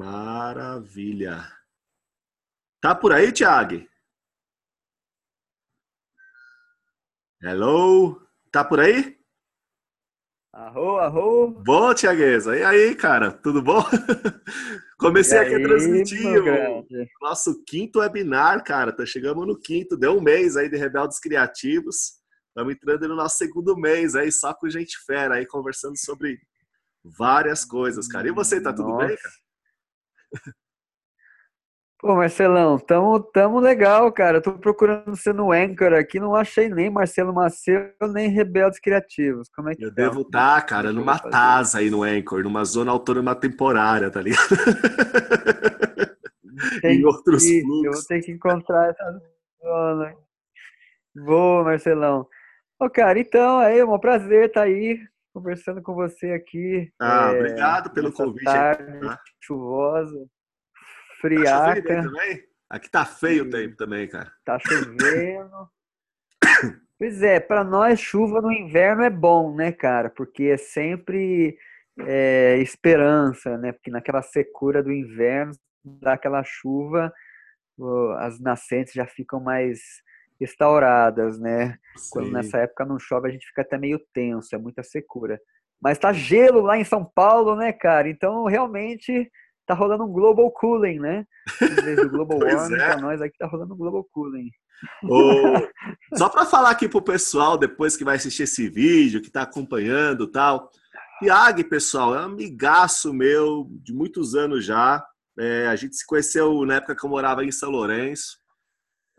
Maravilha. Tá por aí, Thiago? Hello? Tá por aí? Arro, arro. Bom, Tiagueza. E aí, cara? Tudo bom? Comecei aqui a transmitir o nosso quinto webinar, cara. Tá chegamos no quinto. Deu um mês aí de Rebeldes Criativos. Estamos entrando no nosso segundo mês aí, só com gente fera aí, conversando sobre várias coisas, cara. E você, tá tudo bem, Nossa. cara? Pô, Marcelão, tamo, tamo legal, cara. Eu tô procurando você no Anchor aqui, não achei nem Marcelo Macedo, nem Rebeldes Criativos. Como é que Eu tá? devo estar, cara, Deixa eu numa. TASA aí no Anchor, numa zona autônoma temporária, tá ligado? Tem em outros que- fluxos. Eu vou ter que encontrar essa zona. Boa, Marcelão. Ô, cara, então, aí, é um prazer estar aí conversando com você aqui. Ah, é, obrigado pelo convite tarde tá? chuvosa, Tá friaca. também? Aqui tá feio o tempo também, cara. Tá chovendo. Pois é, para nós chuva no inverno é bom, né, cara? Porque é sempre é, esperança, né? Porque naquela secura do inverno, dá aquela chuva, as nascentes já ficam mais restauradas, né? Quando Sim. nessa época não chove, a gente fica até meio tenso, é muita secura. Mas tá gelo lá em São Paulo, né, cara? Então realmente tá rolando um global cooling, né? Em vez do global warming, é. pra nós aqui tá rolando um global cooling. Ô, só para falar aqui pro pessoal, depois que vai assistir esse vídeo, que tá acompanhando e tal. Tiago, pessoal, é um amigaço meu de muitos anos já. É, a gente se conheceu na época que eu morava em São Lourenço.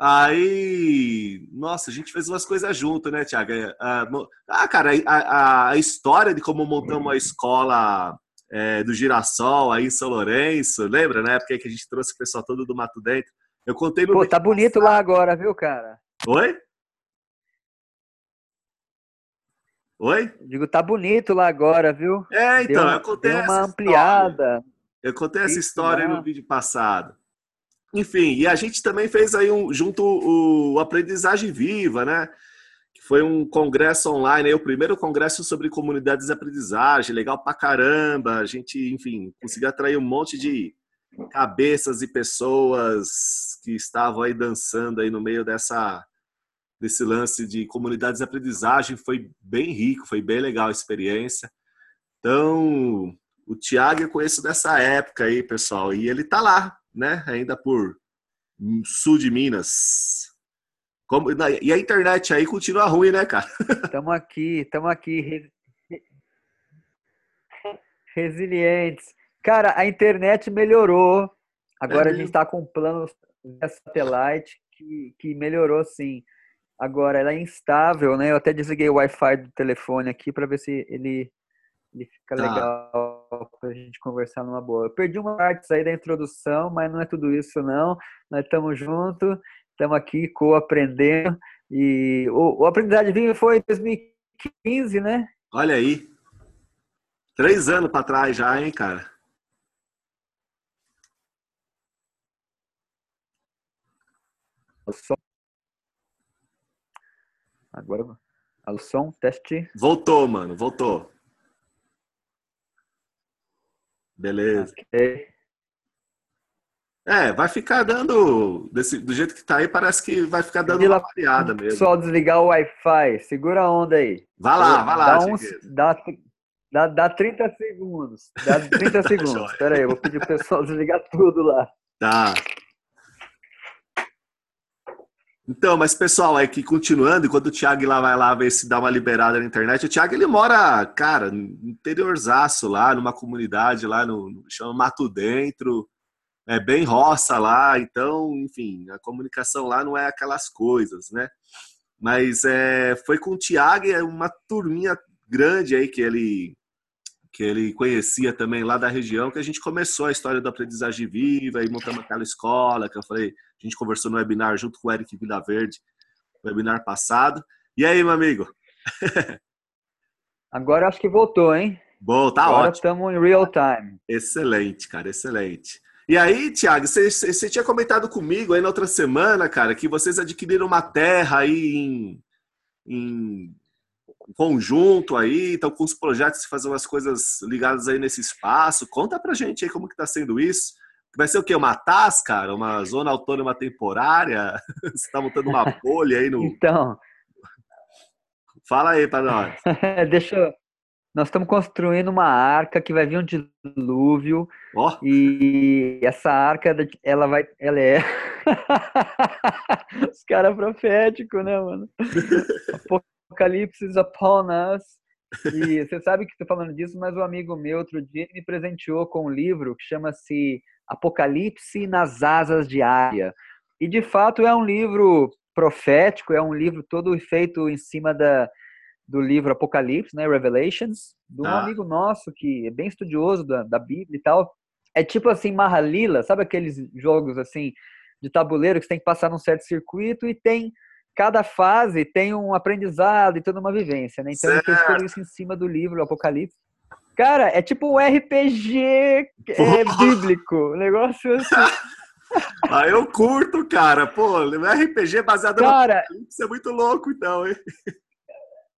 Aí, nossa, a gente fez umas coisas junto, né, Tiago? Ah, mo- ah, cara, a, a- história de como montamos a escola é, do Girassol aí em São Lourenço, lembra, né? Porque que a gente trouxe o pessoal todo do Mato Dentro. Eu contei no Pô, tá bonito lá agora, viu, cara? Oi? Oi? Digo, tá bonito lá agora, viu? É, então, deu, eu contei deu uma história. ampliada. Eu contei essa Isso, história no vídeo passado. Enfim, e a gente também fez aí um, junto o Aprendizagem Viva, né? Que foi um congresso online, aí, o primeiro congresso sobre comunidades de aprendizagem, legal pra caramba. A gente, enfim, conseguiu atrair um monte de cabeças e pessoas que estavam aí dançando aí no meio dessa desse lance de comunidades de aprendizagem. Foi bem rico, foi bem legal a experiência. Então, o Thiago eu conheço dessa época aí, pessoal, e ele tá lá, né? Ainda por sul de Minas. Como- e a internet aí continua ruim, né, cara? Estamos aqui, estamos aqui. re- Resilientes. Cara, a internet melhorou. Agora a mesmo? gente está com um plano via satellite que, que melhorou sim. Agora ela é instável, né? Eu até desliguei o Wi-Fi do telefone aqui para ver se ele, ele fica Tá. legal para a gente conversar numa boa. Eu perdi uma parte aí da introdução, mas não é tudo isso não. Nós estamos juntos, estamos aqui co-aprendendo. E o, o Aprendizagem Viva foi em 2015, né? Olha aí. Três anos pra trás já, hein, cara? Som. Agora, o som, teste. Voltou, mano, voltou. Beleza. Ok. É, vai ficar dando. Desse, do jeito que tá aí, parece que vai ficar dando uma variada mesmo. Pessoal, desligar o Wi-Fi. Segura a onda aí. Vai lá, vai lá, Dá, uns, dá, dá, dá 30 segundos. Dá 30 segundos. Joia. Espera aí, eu vou pedir pro pessoal desligar tudo lá. Tá. Então, mas pessoal, é que continuando, enquanto o Thiago lá vai lá ver se dá uma liberada na internet, o Thiago ele mora, cara, no interiorzaço lá, numa comunidade lá no, chama Mato Dentro, é bem roça lá, então, enfim, a comunicação lá não é aquelas coisas, né? Mas é, foi com o Thiago, é uma turminha grande aí que ele que ele conhecia também lá da região, que a gente começou a história da aprendizagem viva e montamos aquela escola, que eu falei, a gente conversou no webinar junto com o Eric Vilaverde, no webinar passado. E aí, meu amigo? Agora acho que voltou, hein? Bom, tá Agora ótimo. estamos em real time. Excelente, cara, excelente. E aí, Thiago, você, você tinha comentado comigo aí na outra semana, cara, que vocês adquiriram uma terra aí em, em conjunto aí, estão com os projetos de fazer umas coisas ligadas aí nesse espaço. Conta pra gente aí como que tá sendo isso. Vai ser o quê? Uma TAS, cara? Uma zona autônoma temporária? Você tá montando uma bolha aí no. Então. Fala aí para nós. Deixa eu. Nós estamos construindo uma arca que vai vir um dilúvio. Oh. E essa arca, ela vai. Ela é. Os caras proféticos, né, mano? Apocalipse upon us. E você sabe que estou falando disso, mas um amigo meu outro dia me presenteou com um livro que chama-se Apocalipse nas Asas de Área. E de fato é um livro profético, é um livro todo feito em cima da, do livro Apocalipse, né, Revelations, de um ah. amigo nosso que é bem estudioso da, da Bíblia e tal. É tipo assim, Mahalila, sabe aqueles jogos assim de tabuleiro que você tem que passar num certo circuito e tem cada fase tem um aprendizado e toda uma vivência, né? Então certo. ele fez tudo isso em cima do livro Apocalipse. Cara, é tipo um RPG é, bíblico, um negócio assim. ah, eu curto, cara. Pô, RPG baseado cara, no Apocalipse é muito louco, então, hein?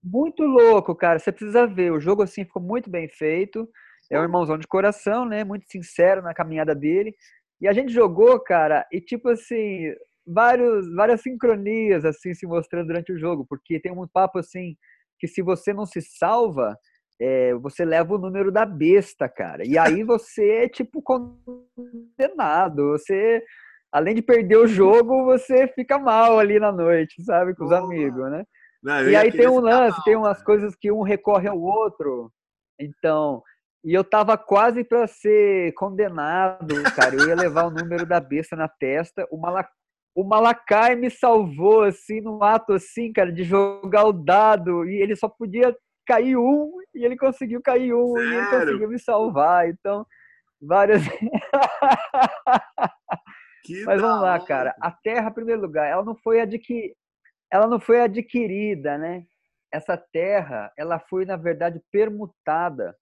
Muito louco, cara. Você precisa ver. O jogo assim ficou muito bem feito. É um irmãozão de coração, né? Muito sincero na caminhada dele. E a gente jogou, cara, e tipo assim, vários, várias sincronias assim se mostrando durante o jogo, porque tem um papo assim que se você não se salva, é, você leva o número da besta, cara. E aí você é tipo condenado. Você, além de perder o jogo, você fica mal ali na noite, sabe, com os amigos, né? Não, e aí tem um lance, mal, tem umas cara. coisas que um recorre ao outro. Então, e eu tava quase para ser condenado, cara. Eu ia levar o número da besta na testa. O, Mala... o Malakai me salvou, assim, num ato assim, cara, de jogar o dado. E ele só podia cair um, e ele conseguiu cair um, Sério? e ele conseguiu me salvar. Então, várias. Mas vamos lá, cara. A Terra, em primeiro lugar, ela não foi adquirida ela não foi adquirida, né? Essa terra, ela foi na verdade permutada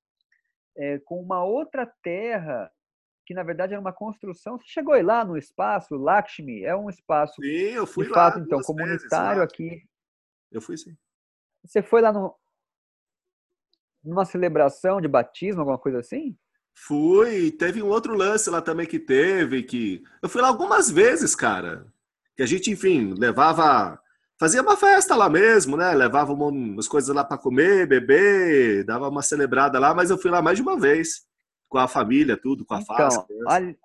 é, com uma outra terra que na verdade era uma construção. Você chegou aí lá no espaço, Lakshmi, é um espaço sim, eu fui de fato então comunitário vezes, aqui. Eu fui sim. Você foi lá no numa celebração de batismo, alguma coisa assim? Fui, teve um outro lance lá também que teve que eu fui lá algumas vezes, cara. Que a gente, enfim, levava fazia uma festa lá mesmo, né? Levava umas coisas lá para comer, beber, dava uma celebrada lá, mas eu fui lá mais de uma vez, com a família, tudo, com a então, face. Ali,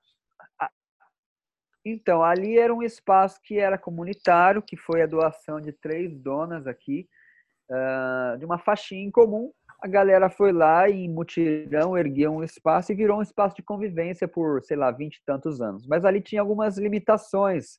então, ali era um espaço que era comunitário, que foi a doação de três donas aqui, uh, de uma faixinha em comum. A galera foi lá em mutirão ergueu um espaço e virou um espaço de convivência por, sei lá, vinte e tantos anos. Mas ali tinha algumas limitações.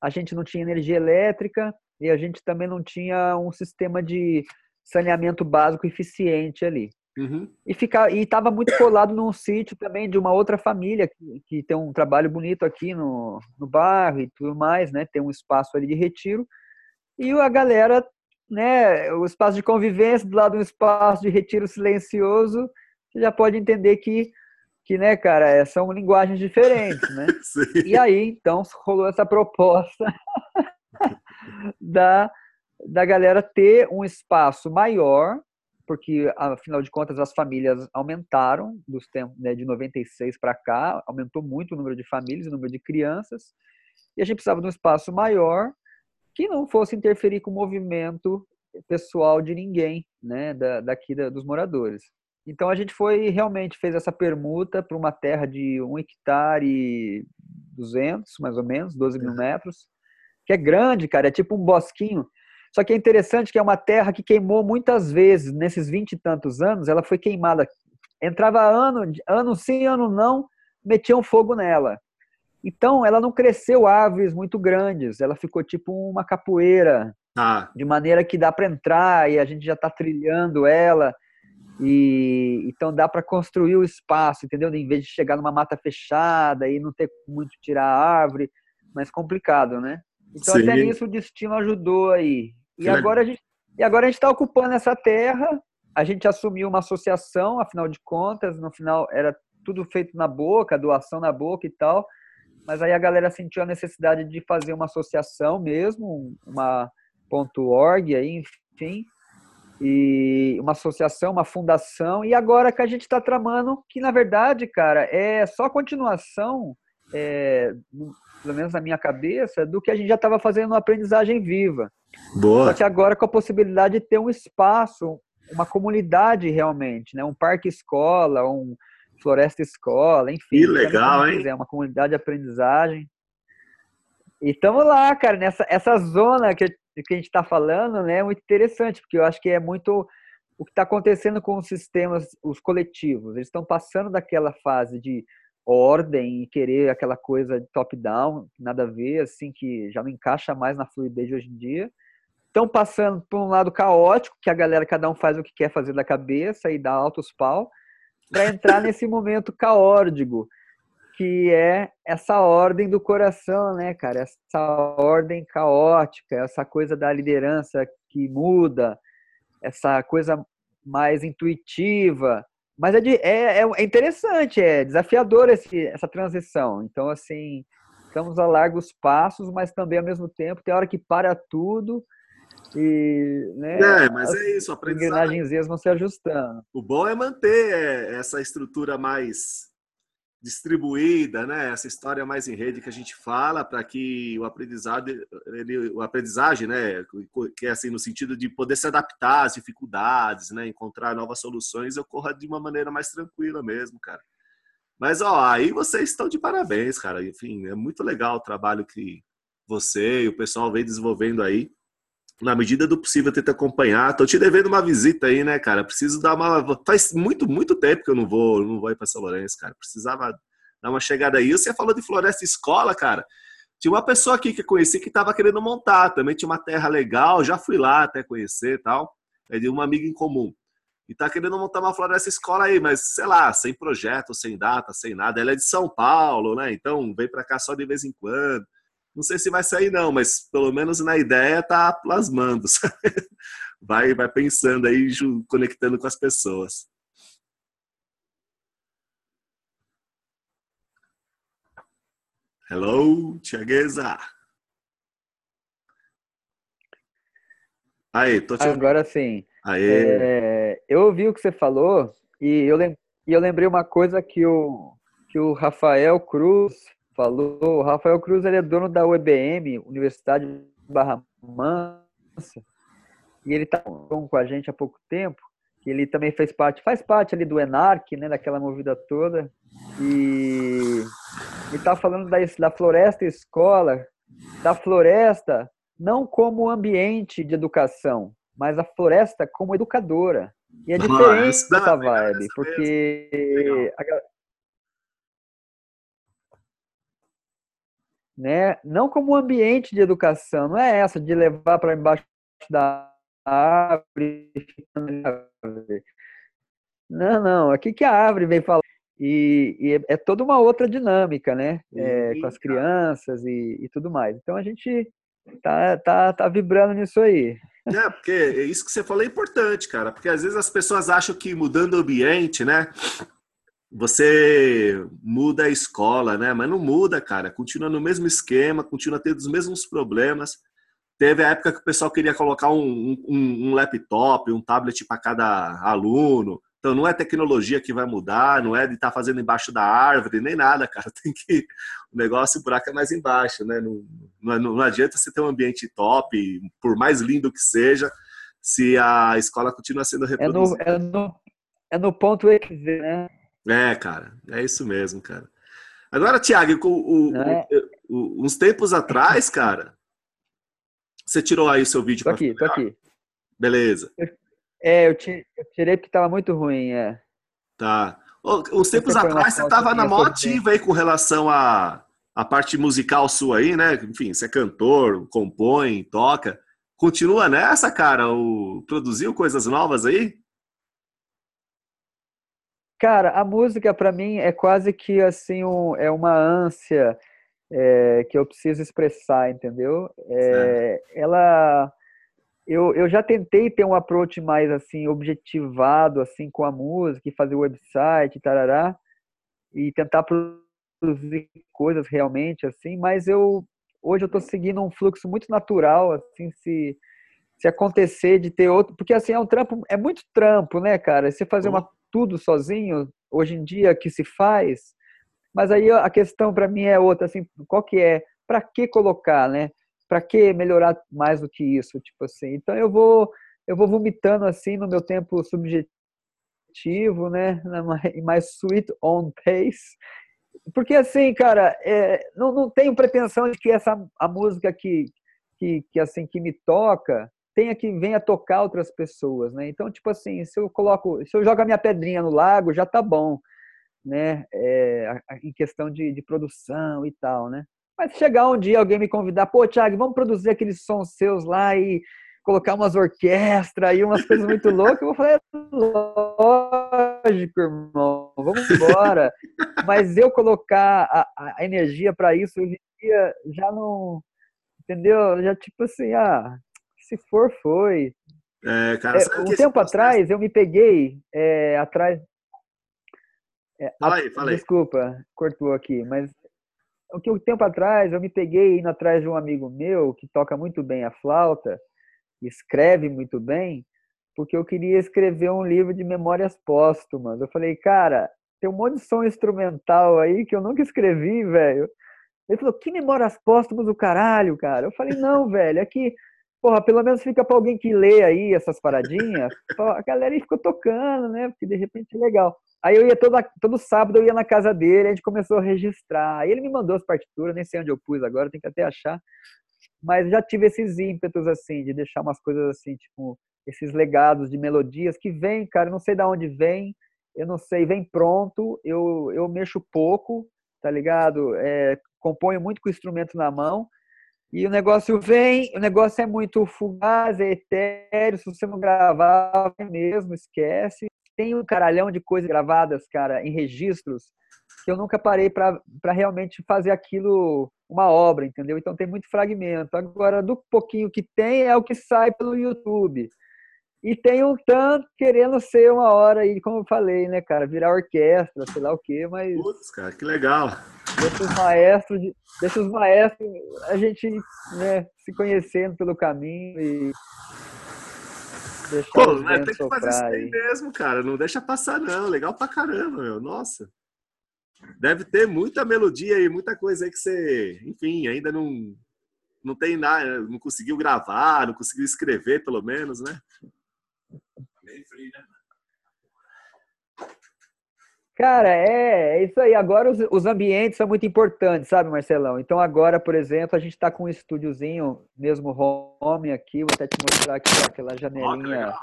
A gente não tinha energia elétrica, e a gente também não tinha um sistema de saneamento básico eficiente ali. Uhum. E ficar e estava muito colado num sítio também de uma outra família que, que tem um trabalho bonito aqui no, no bairro e tudo mais, né? Tem um espaço ali de retiro e a galera, né? O espaço de convivência do lado de um espaço de retiro silencioso, você já pode entender que que, né, cara, é, são linguagens diferentes, né? e aí, então, rolou essa proposta da, da galera ter um espaço maior, porque, afinal de contas, as famílias aumentaram dos tempos né, de 96 para cá, aumentou muito o número de famílias, o número de crianças, e a gente precisava de um espaço maior que não fosse interferir com o movimento pessoal de ninguém, né, da, daqui da, dos moradores. Então a gente foi realmente fez essa permuta para uma terra de um hectare e 200, mais ou menos, 12 mil metros, que é grande, cara, é tipo um bosquinho. Só que é interessante que é uma terra que queimou muitas vezes, nesses vinte e tantos anos, ela foi queimada. Entrava ano, ano sim, ano não, metiam fogo nela. Então, ela não cresceu árvores muito grandes, ela ficou tipo uma capoeira, ah. de maneira que dá para entrar e a gente já está trilhando ela. E então dá para construir o espaço, entendeu? Em vez de chegar numa mata fechada e não ter muito tirar a árvore, mais complicado, né? Então Sim. até nisso o destino ajudou aí. E agora a gente e agora a gente está ocupando essa terra. A gente assumiu uma associação, afinal de contas, no final era tudo feito na boca, doação na boca e tal. Mas aí a galera sentiu a necessidade de fazer uma associação mesmo, uma .org aí, enfim. e uma associação, uma fundação, e agora que a gente está tramando, que na verdade, cara, é só continuação, é, pelo menos na minha cabeça, do que a gente já estava fazendo no Aprendizagem Viva. Boa. Só que agora com a possibilidade de ter um espaço, uma comunidade realmente, né? um parque escola, um floresta escola, enfim. Que legal, hein? É uma comunidade de aprendizagem. E estamos lá, cara, nessa essa zona que, que a gente está falando, né, é muito interessante, porque eu acho que é muito o que está acontecendo com os sistemas, os coletivos. Eles estão passando daquela fase de ordem e querer aquela coisa de top-down, nada a ver, assim, que já não encaixa mais na fluidez de hoje em dia. Estão passando por um lado caótico, que a galera, cada um faz o que quer fazer da cabeça e dá altos pau, para entrar nesse momento caórdico, que é essa ordem do coração, né, cara? Essa ordem caótica, essa coisa da liderança que muda, essa coisa mais intuitiva. Mas é, de, é, é interessante, é desafiador esse, essa transição. Então, assim, estamos a largos passos, mas também ao mesmo tempo tem hora que para tudo e, né, é, mas é isso, as engrenagenzinhas vão se ajustando. O bom é manter é, essa estrutura mais distribuída, né? Essa história mais em rede que a gente fala para que o aprendizado, ele, o aprendizagem, né? Que é assim no sentido de poder se adaptar às dificuldades, né? Encontrar novas soluções, ocorra de uma maneira mais tranquila mesmo, cara. Mas ó, aí vocês estão de parabéns, cara. Enfim, é muito legal o trabalho que você e o pessoal vem desenvolvendo aí na medida do possível, tenta acompanhar. Tô te devendo uma visita aí, né, cara? Preciso dar uma. Faz muito, muito tempo que eu não vou, não vou ir para São Lourenço, cara. Precisava dar uma chegada aí. Você falou de Floresta Escola, cara. Tinha uma pessoa aqui que eu conheci que estava querendo montar. Também tinha uma terra legal. Já fui lá até conhecer e tal. É de uma amiga em comum. E tá querendo montar uma floresta escola aí, mas sei lá, sem projeto, sem data, sem nada. Ela é de São Paulo, né? Então vem para cá só de vez em quando. Não sei se vai sair não, mas pelo menos na ideia tá plasmando. Sabe? Vai, vai pensando aí, conectando com as pessoas. Hello, Tiagueza. Aí, tô te Agora sim. É, eu ouvi o que você falou e eu, lem e eu lembrei uma coisa que o, que o Rafael Cruz falou. O Rafael Cruz ele é dono da UEBM, Universidade Barra Mansa, e ele está com a gente há pouco tempo. Que ele também fez parte, faz parte ali do Enarc, né, daquela movida toda. E está falando da, da floresta escola, da floresta não como ambiente de educação, mas a floresta como educadora. E é diferente essa vibe, porque né? Não como um ambiente de educação, não é essa de levar para embaixo da árvore. Não, não. Aqui que a árvore vem falar. E, e é toda uma outra dinâmica, né? É, com as crianças e, e, tudo mais. Então a gente tá, tá, tá vibrando nisso aí. É, porque isso que você falou é importante, cara. Porque às vezes as pessoas acham que mudando o ambiente, né? Você muda a escola, né? Mas não muda, cara. Continua no mesmo esquema, continua tendo os mesmos problemas. Teve a época que o pessoal queria colocar um, um, um laptop, um tablet para cada aluno. Então não é tecnologia que vai mudar, não é de estar tá fazendo embaixo da árvore, nem nada, cara. Tem que. O negócio, o buraco é mais embaixo, né? Não, não, não adianta você ter um ambiente top, por mais lindo que seja, se a escola continua sendo reproduzida. É no, é no, é no ponto X, né? É, cara, é isso mesmo, cara. Agora, Tiago, o, o, é. o, uns tempos atrás, cara, você tirou aí o seu vídeo. Tô aqui, tô aqui. Beleza. É, eu tirei porque tava muito ruim, é. Tá. Uns tempos atrás você tava na maior ativa aí com relação à a, a parte musical sua aí, né? Enfim, você é cantor, compõe, toca. Continua nessa, cara? O, produziu coisas novas aí? Cara, a música para mim é quase que assim um, é uma ânsia é, que eu preciso expressar, entendeu? É, ela, eu, eu já tentei ter um approach mais assim objetivado assim com a música, e fazer website, tarará, e tentar produzir coisas realmente assim, mas eu hoje eu estou seguindo um fluxo muito natural, assim, se se acontecer de ter outro, porque assim é um trampo, é muito trampo, né, cara? Você fazer uma tudo sozinho, hoje em dia que se faz, mas aí a questão para mim é outra, assim, qual que é? Para que colocar, né? Para que melhorar mais do que isso, tipo assim? Então eu vou eu vou vomitando assim no meu tempo subjetivo, né? Em mais sweet on pace. Porque assim, cara, é, não, não tenho pretensão de que essa a música que, que, que assim que me toca tenha que venha tocar outras pessoas, né? Então, tipo assim, se eu coloco, se eu jogo a minha pedrinha no lago, já tá bom, né? É, em questão de, de produção e tal, né? Mas chegar um dia alguém me convidar, pô, Thiago, vamos produzir aqueles sons seus lá e colocar umas orquestras e umas coisas muito loucas, eu vou falar, lógico, irmão, vamos embora. Mas eu colocar a, a energia para isso hoje em dia já não, entendeu? Já tipo assim, ah, se for, foi. É, cara, é, um tempo atrás eu me peguei é, atrás. É, fala aí, fala aí. Desculpa, cortou aqui, mas o que um tempo atrás eu me peguei indo atrás de um amigo meu que toca muito bem a flauta, escreve muito bem, porque eu queria escrever um livro de memórias póstumas. Eu falei, cara, tem um monte de som instrumental aí que eu nunca escrevi, velho. Ele falou, que memórias póstumas do caralho, cara? Eu falei, não, velho, é que porra, pelo menos fica para alguém que lê aí essas paradinhas. a galera aí ficou tocando, né? Porque de repente é legal. Aí eu ia todo, todo sábado, eu ia na casa dele, a gente começou a registrar. Aí ele me mandou as partituras, nem sei onde eu pus agora, tem que até achar. Mas já tive esses ímpetos, assim, de deixar umas coisas assim, tipo, esses legados de melodias que vem, cara, eu não sei de onde vem, eu não sei, vem pronto, eu, eu mexo pouco, tá ligado? É, componho muito com o instrumento na mão, e o negócio vem, o negócio é muito fugaz, é etéreo, se você não gravar mesmo, esquece. Tem um caralhão de coisas gravadas, cara, em registros, que eu nunca parei para realmente fazer aquilo uma obra, entendeu? Então tem muito fragmento. Agora, do pouquinho que tem, é o que sai pelo YouTube. E tem um tanto querendo ser uma hora aí, como eu falei, né, cara? Virar orquestra, sei lá o quê, mas. Putz, cara, que legal. Desses maestros, desses maestros, a gente né, se conhecendo pelo caminho e. Pô, né, tem que fazer isso aí mesmo, cara. Não deixa passar, não. Legal pra caramba, meu. Nossa. Deve ter muita melodia aí, muita coisa aí que você, enfim, ainda não, não tem nada, não conseguiu gravar, não conseguiu escrever, pelo menos, né? Bem frio, né? Cara, é, é isso aí. Agora os, os, ambientes são muito importantes, sabe, Marcelão? Então agora, por exemplo, a gente está com um estúdiozinho, mesmo home aqui, vou até te mostrar aqui aquela janelinha,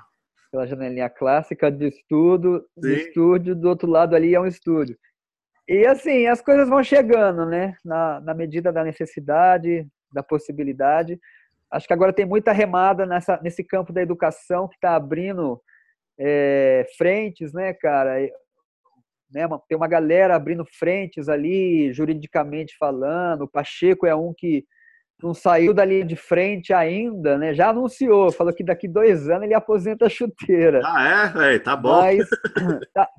aquela janelinha clássica de estudo, do estúdio, do outro lado ali é um estúdio. E assim, as coisas vão chegando, né? Na, na medida da necessidade, da possibilidade. Acho que agora tem muita remada nessa, nesse campo da educação que está abrindo é, frentes, né, cara? Né, tem uma galera abrindo frentes ali, juridicamente falando. O Pacheco é um que não saiu da linha de frente ainda, né? Já anunciou, falou que daqui dois anos ele aposenta a chuteira. Ah, é? tá bom. Mas, tá...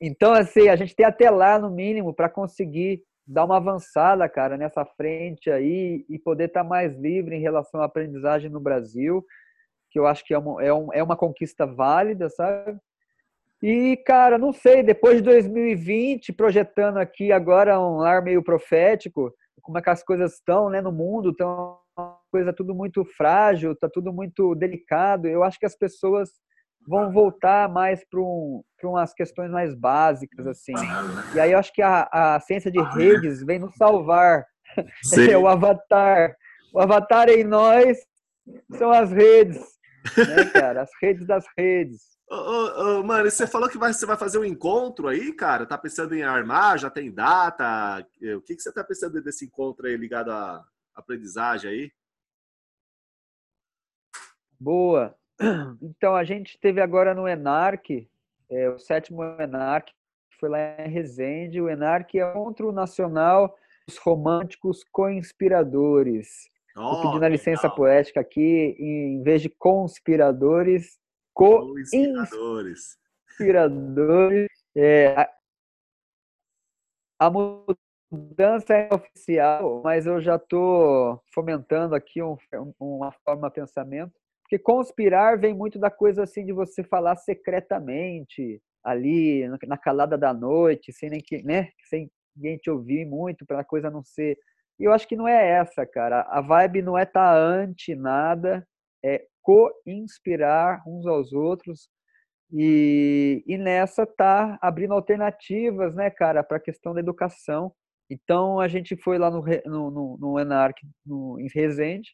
Então, assim, a gente tem até lá, no mínimo, para conseguir dar uma avançada, cara, nessa frente aí e poder estar tá mais livre em relação à aprendizagem no Brasil, que eu acho que é uma, é, um, é uma conquista válida, sabe? E, cara, não sei, depois de 2020, projetando aqui agora um lar meio profético, como é que as coisas estão né, no mundo, estão coisa tudo muito frágil, tá tudo muito delicado. Eu acho que as pessoas vão voltar mais para um, umas questões mais básicas, assim. E aí eu acho que a, a ciência de redes vem nos salvar. É o avatar. O avatar em nós são as redes, né, cara? As redes das redes. Ô, ô, ô, mano, você falou que vai, você vai fazer um encontro aí, cara? Tá pensando em armar? Já tem data? O que, que você tá pensando desse encontro aí ligado à aprendizagem aí? Boa. Então, a gente teve agora no ENARC, é, o sétimo ENARC, que foi lá em Resende. O ENARC é o Encontro Nacional dos Românticos Conspiradores. Oh, pedindo a licença poética aqui, em vez de conspiradores, co-inspiradores. É, a, a mudança é oficial, mas eu já estou fomentando aqui um, uma forma de pensamento. Porque conspirar vem muito da coisa assim de você falar secretamente, ali na calada da noite, sem nem que, né, sem ninguém te ouvir muito, para a coisa não ser. E eu acho que não é essa, cara. A vibe não é tá anti nada, é co-inspirar uns aos outros, e, e nessa tá abrindo alternativas, né, cara, para a questão da educação. Então a gente foi lá no, no, no, no Enarc, no, em Resende,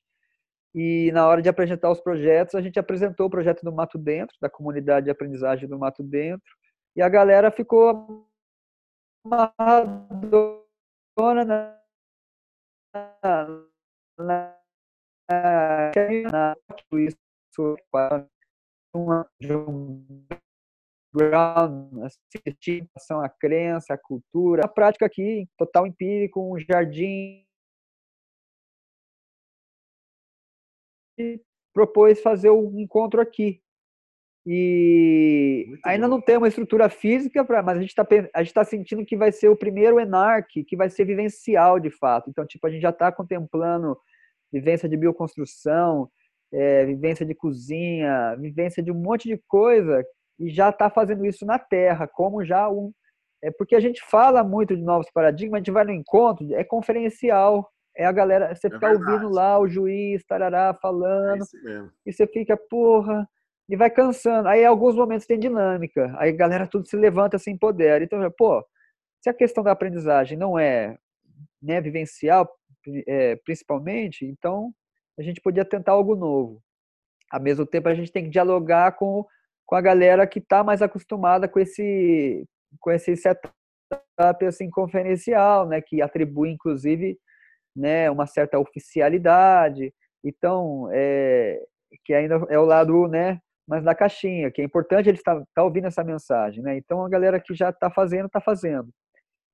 e na hora de apresentar os projetos, a gente apresentou o projeto do Mato Dentro, da comunidade de aprendizagem do Mato Dentro, e a galera ficou amarradona na, na, isso uma, de um ground, assistir a crença, a cultura, a prática aqui, total empírico, um jardim. E propôs fazer o um encontro aqui. E Muito ainda bom. não tem uma estrutura física, pra, mas a gente está tá sentindo que vai ser o primeiro ENARC, que vai ser vivencial de fato. Então, tipo, a gente já está contemplando vivência de bioconstrução, é, vivência de cozinha, vivência de um monte de coisa e já está fazendo isso na Terra, como já um. É porque a gente fala muito de novos paradigmas, a gente vai no encontro, é conferencial, é a galera, você é fica verdade. ouvindo lá o juiz, tarará, falando, é e você fica, porra, e vai cansando. Aí, em alguns momentos, tem dinâmica, aí a galera tudo se levanta, se empodera. Então, pô, se a questão da aprendizagem não é né, vivencial, é, principalmente, então a gente podia tentar algo novo. Ao mesmo tempo, a gente tem que dialogar com, com a galera que está mais acostumada com esse, com esse setup assim, conferencial, né, que atribui, inclusive, né, uma certa oficialidade. Então, é, que ainda é o lado, né, mas na caixinha, que é importante ele estar tá, tá ouvindo essa mensagem, né? Então a galera que já está fazendo, está fazendo.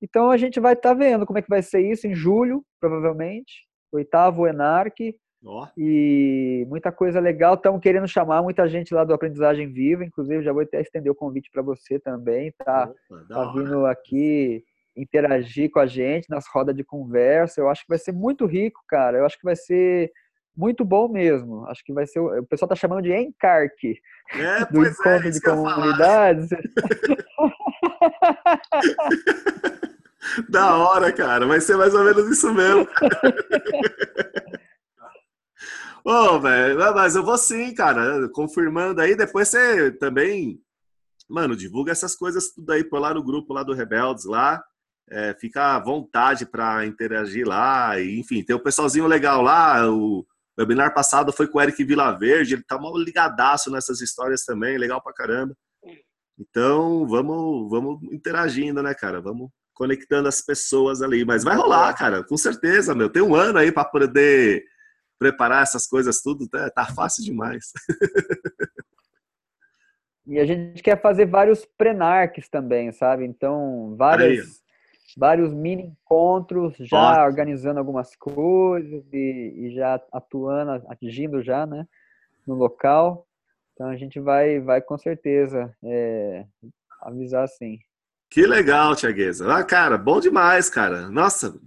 Então a gente vai estar tá vendo como é que vai ser isso em julho, provavelmente, oitavo Enarc, Oh. E muita coisa legal. Estão querendo chamar muita gente lá do Aprendizagem Viva. Inclusive, já vou até estender o convite para você também. Tá, Opa, tá vindo aqui interagir com a gente nas rodas de conversa. Eu acho que vai ser muito rico, cara. Eu acho que vai ser muito bom mesmo. Acho que vai ser. O pessoal tá chamando de Encarque é, do é, encontro é, de comunidades. da hora, cara. Vai ser mais ou menos isso mesmo. Ô, oh, velho, mas eu vou sim, cara. Confirmando aí, depois você também, mano, divulga essas coisas tudo aí por lá no grupo lá do Rebeldes lá. É, fica à vontade para interagir lá. E, enfim, tem um pessoalzinho legal lá. O webinar passado foi com o Eric Vilaverde, ele tá mal ligadaço nessas histórias também, legal pra caramba. Então, vamos, vamos interagindo, né, cara? Vamos conectando as pessoas ali. Mas vai rolar, cara, com certeza, meu. Tem um ano aí para poder preparar essas coisas tudo, tá, tá fácil demais. e a gente quer fazer vários prenarques também, sabe? Então, várias, vários mini encontros, já Ótimo. organizando algumas coisas e, e, já atuando, atingindo já, né, no local. Então a gente vai, vai com certeza é, avisar sim. Que legal, Tiagueza. Ah, cara, bom demais, cara. Nossa,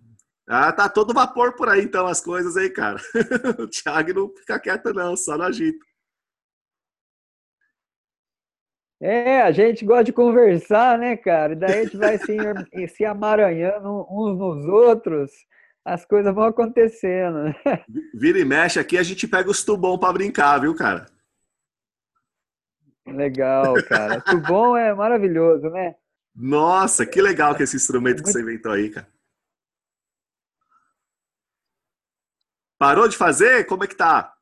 ah, tá todo vapor por aí, então, as coisas aí, cara. o Thiago não fica quieto, não, só no agito. É, a gente gosta de conversar, né, cara? Daí a gente vai se, se amaranhando uns nos outros, as coisas vão acontecendo. Vira e mexe aqui, a gente pega os tubão para brincar, viu, cara? Legal, cara. Tubão é maravilhoso, né? Nossa, que legal que esse instrumento que você inventou aí, cara. Parou de fazer? Como é que tá?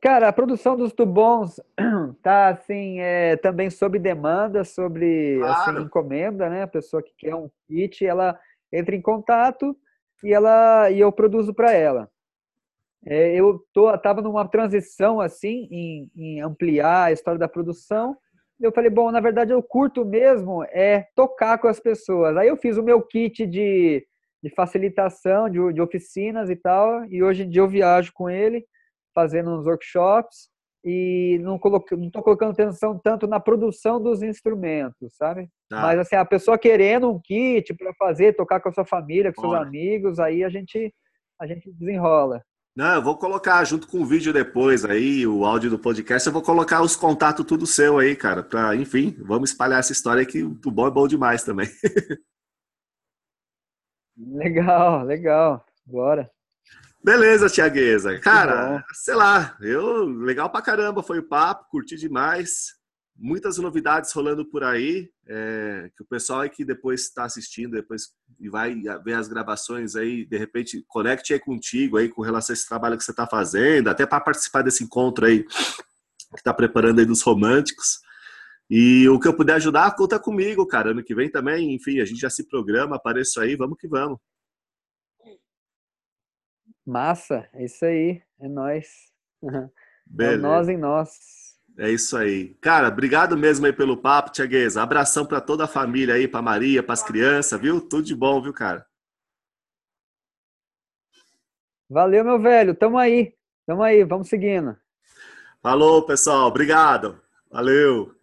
Cara, a produção dos tubons tá assim, é, também sob demanda, sobre assim, claro. assim, encomenda, né? A pessoa que quer um kit, ela entra em contato e ela e eu produzo para ela. É, eu tô, tava numa transição assim em, em, ampliar a história da produção. Eu falei, bom, na verdade eu curto mesmo é tocar com as pessoas. Aí eu fiz o meu kit de de facilitação de, de oficinas e tal. E hoje em dia eu viajo com ele, fazendo uns workshops e não tô colocando atenção tanto na produção dos instrumentos, sabe? Tá. Mas assim, a pessoa querendo um kit para fazer, tocar com a sua família, com seus Olha. amigos, aí a gente a gente desenrola. Não, eu vou colocar junto com o vídeo depois aí, o áudio do podcast, eu vou colocar os contatos tudo seu aí, cara, para, enfim, vamos espalhar essa história que o bom é bom demais também. legal, legal. Bora. Beleza, Tiagueza. Cara, sei lá, eu legal pra caramba foi o papo, curti demais. Muitas novidades rolando por aí, é, que o pessoal aí que depois está assistindo, depois e vai ver as gravações aí, de repente conecte aí contigo aí com relação a esse trabalho que você está fazendo, até para participar desse encontro aí que está preparando aí dos românticos. E o que eu puder ajudar, conta comigo, cara. Ano que vem também, enfim, a gente já se programa, apareço aí, vamos que vamos. Massa, é isso aí, é nós. É nós em nós. É isso aí. Cara, obrigado mesmo aí pelo papo, Tiagueza. Abração para toda a família aí, para Maria, para as crianças, viu? Tudo de bom, viu, cara? Valeu, meu velho. Tamo aí. Tamo aí, vamos seguindo. Falou, pessoal. Obrigado. Valeu.